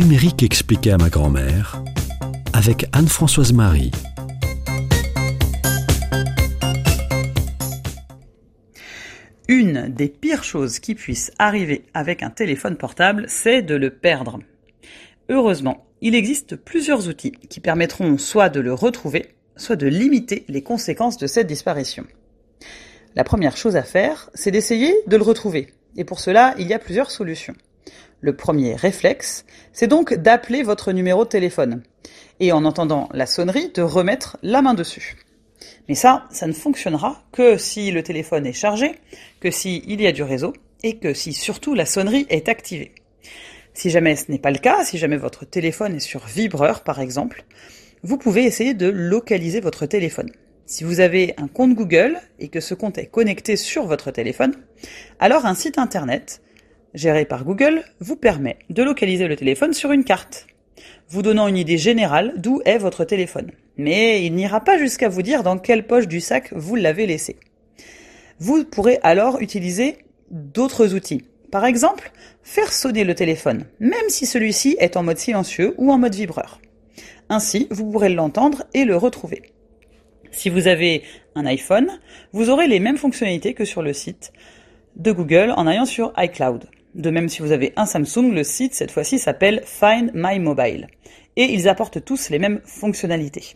numérique expliqué à ma grand-mère avec Anne-Françoise Marie. Une des pires choses qui puissent arriver avec un téléphone portable, c'est de le perdre. Heureusement, il existe plusieurs outils qui permettront soit de le retrouver, soit de limiter les conséquences de cette disparition. La première chose à faire, c'est d'essayer de le retrouver. Et pour cela, il y a plusieurs solutions. Le premier réflexe, c'est donc d'appeler votre numéro de téléphone. Et en entendant la sonnerie, de remettre la main dessus. Mais ça, ça ne fonctionnera que si le téléphone est chargé, que s'il y a du réseau, et que si surtout la sonnerie est activée. Si jamais ce n'est pas le cas, si jamais votre téléphone est sur vibreur par exemple, vous pouvez essayer de localiser votre téléphone. Si vous avez un compte Google et que ce compte est connecté sur votre téléphone, alors un site internet géré par Google vous permet de localiser le téléphone sur une carte, vous donnant une idée générale d'où est votre téléphone. Mais il n'ira pas jusqu'à vous dire dans quelle poche du sac vous l'avez laissé. Vous pourrez alors utiliser d'autres outils. Par exemple, faire sonner le téléphone, même si celui-ci est en mode silencieux ou en mode vibreur. Ainsi, vous pourrez l'entendre et le retrouver. Si vous avez un iPhone, vous aurez les mêmes fonctionnalités que sur le site de Google en allant sur iCloud. De même, si vous avez un Samsung, le site cette fois-ci s'appelle Find My Mobile. Et ils apportent tous les mêmes fonctionnalités.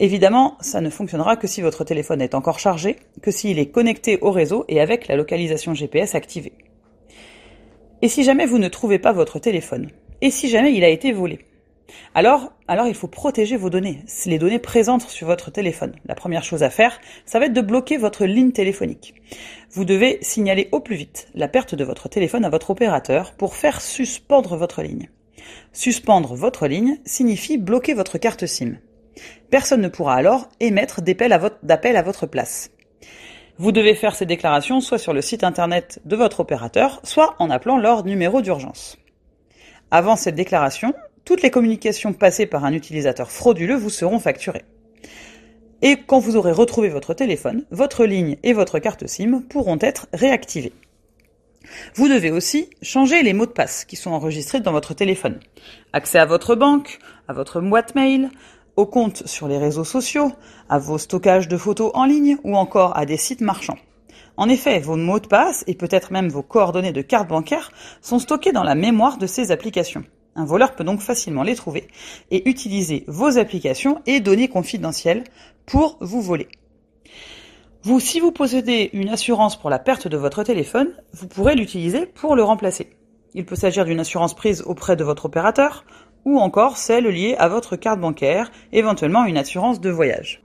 Évidemment, ça ne fonctionnera que si votre téléphone est encore chargé, que s'il est connecté au réseau et avec la localisation GPS activée. Et si jamais vous ne trouvez pas votre téléphone Et si jamais il a été volé alors, alors il faut protéger vos données, les données présentes sur votre téléphone. La première chose à faire, ça va être de bloquer votre ligne téléphonique. Vous devez signaler au plus vite la perte de votre téléphone à votre opérateur pour faire suspendre votre ligne. Suspendre votre ligne signifie bloquer votre carte SIM. Personne ne pourra alors émettre d'appel à, votre, à votre place. Vous devez faire ces déclarations soit sur le site internet de votre opérateur, soit en appelant leur numéro d'urgence. Avant cette déclaration, toutes les communications passées par un utilisateur frauduleux vous seront facturées. Et quand vous aurez retrouvé votre téléphone, votre ligne et votre carte SIM pourront être réactivées. Vous devez aussi changer les mots de passe qui sont enregistrés dans votre téléphone. Accès à votre banque, à votre boîte mail, aux comptes sur les réseaux sociaux, à vos stockages de photos en ligne ou encore à des sites marchands. En effet, vos mots de passe et peut-être même vos coordonnées de carte bancaire sont stockés dans la mémoire de ces applications. Un voleur peut donc facilement les trouver et utiliser vos applications et données confidentielles pour vous voler. Vous, si vous possédez une assurance pour la perte de votre téléphone, vous pourrez l'utiliser pour le remplacer. Il peut s'agir d'une assurance prise auprès de votre opérateur ou encore celle liée à votre carte bancaire, éventuellement une assurance de voyage.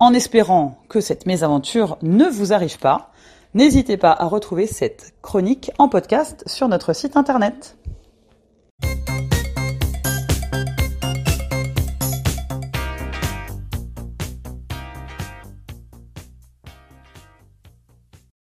En espérant que cette mésaventure ne vous arrive pas, n'hésitez pas à retrouver cette chronique en podcast sur notre site internet.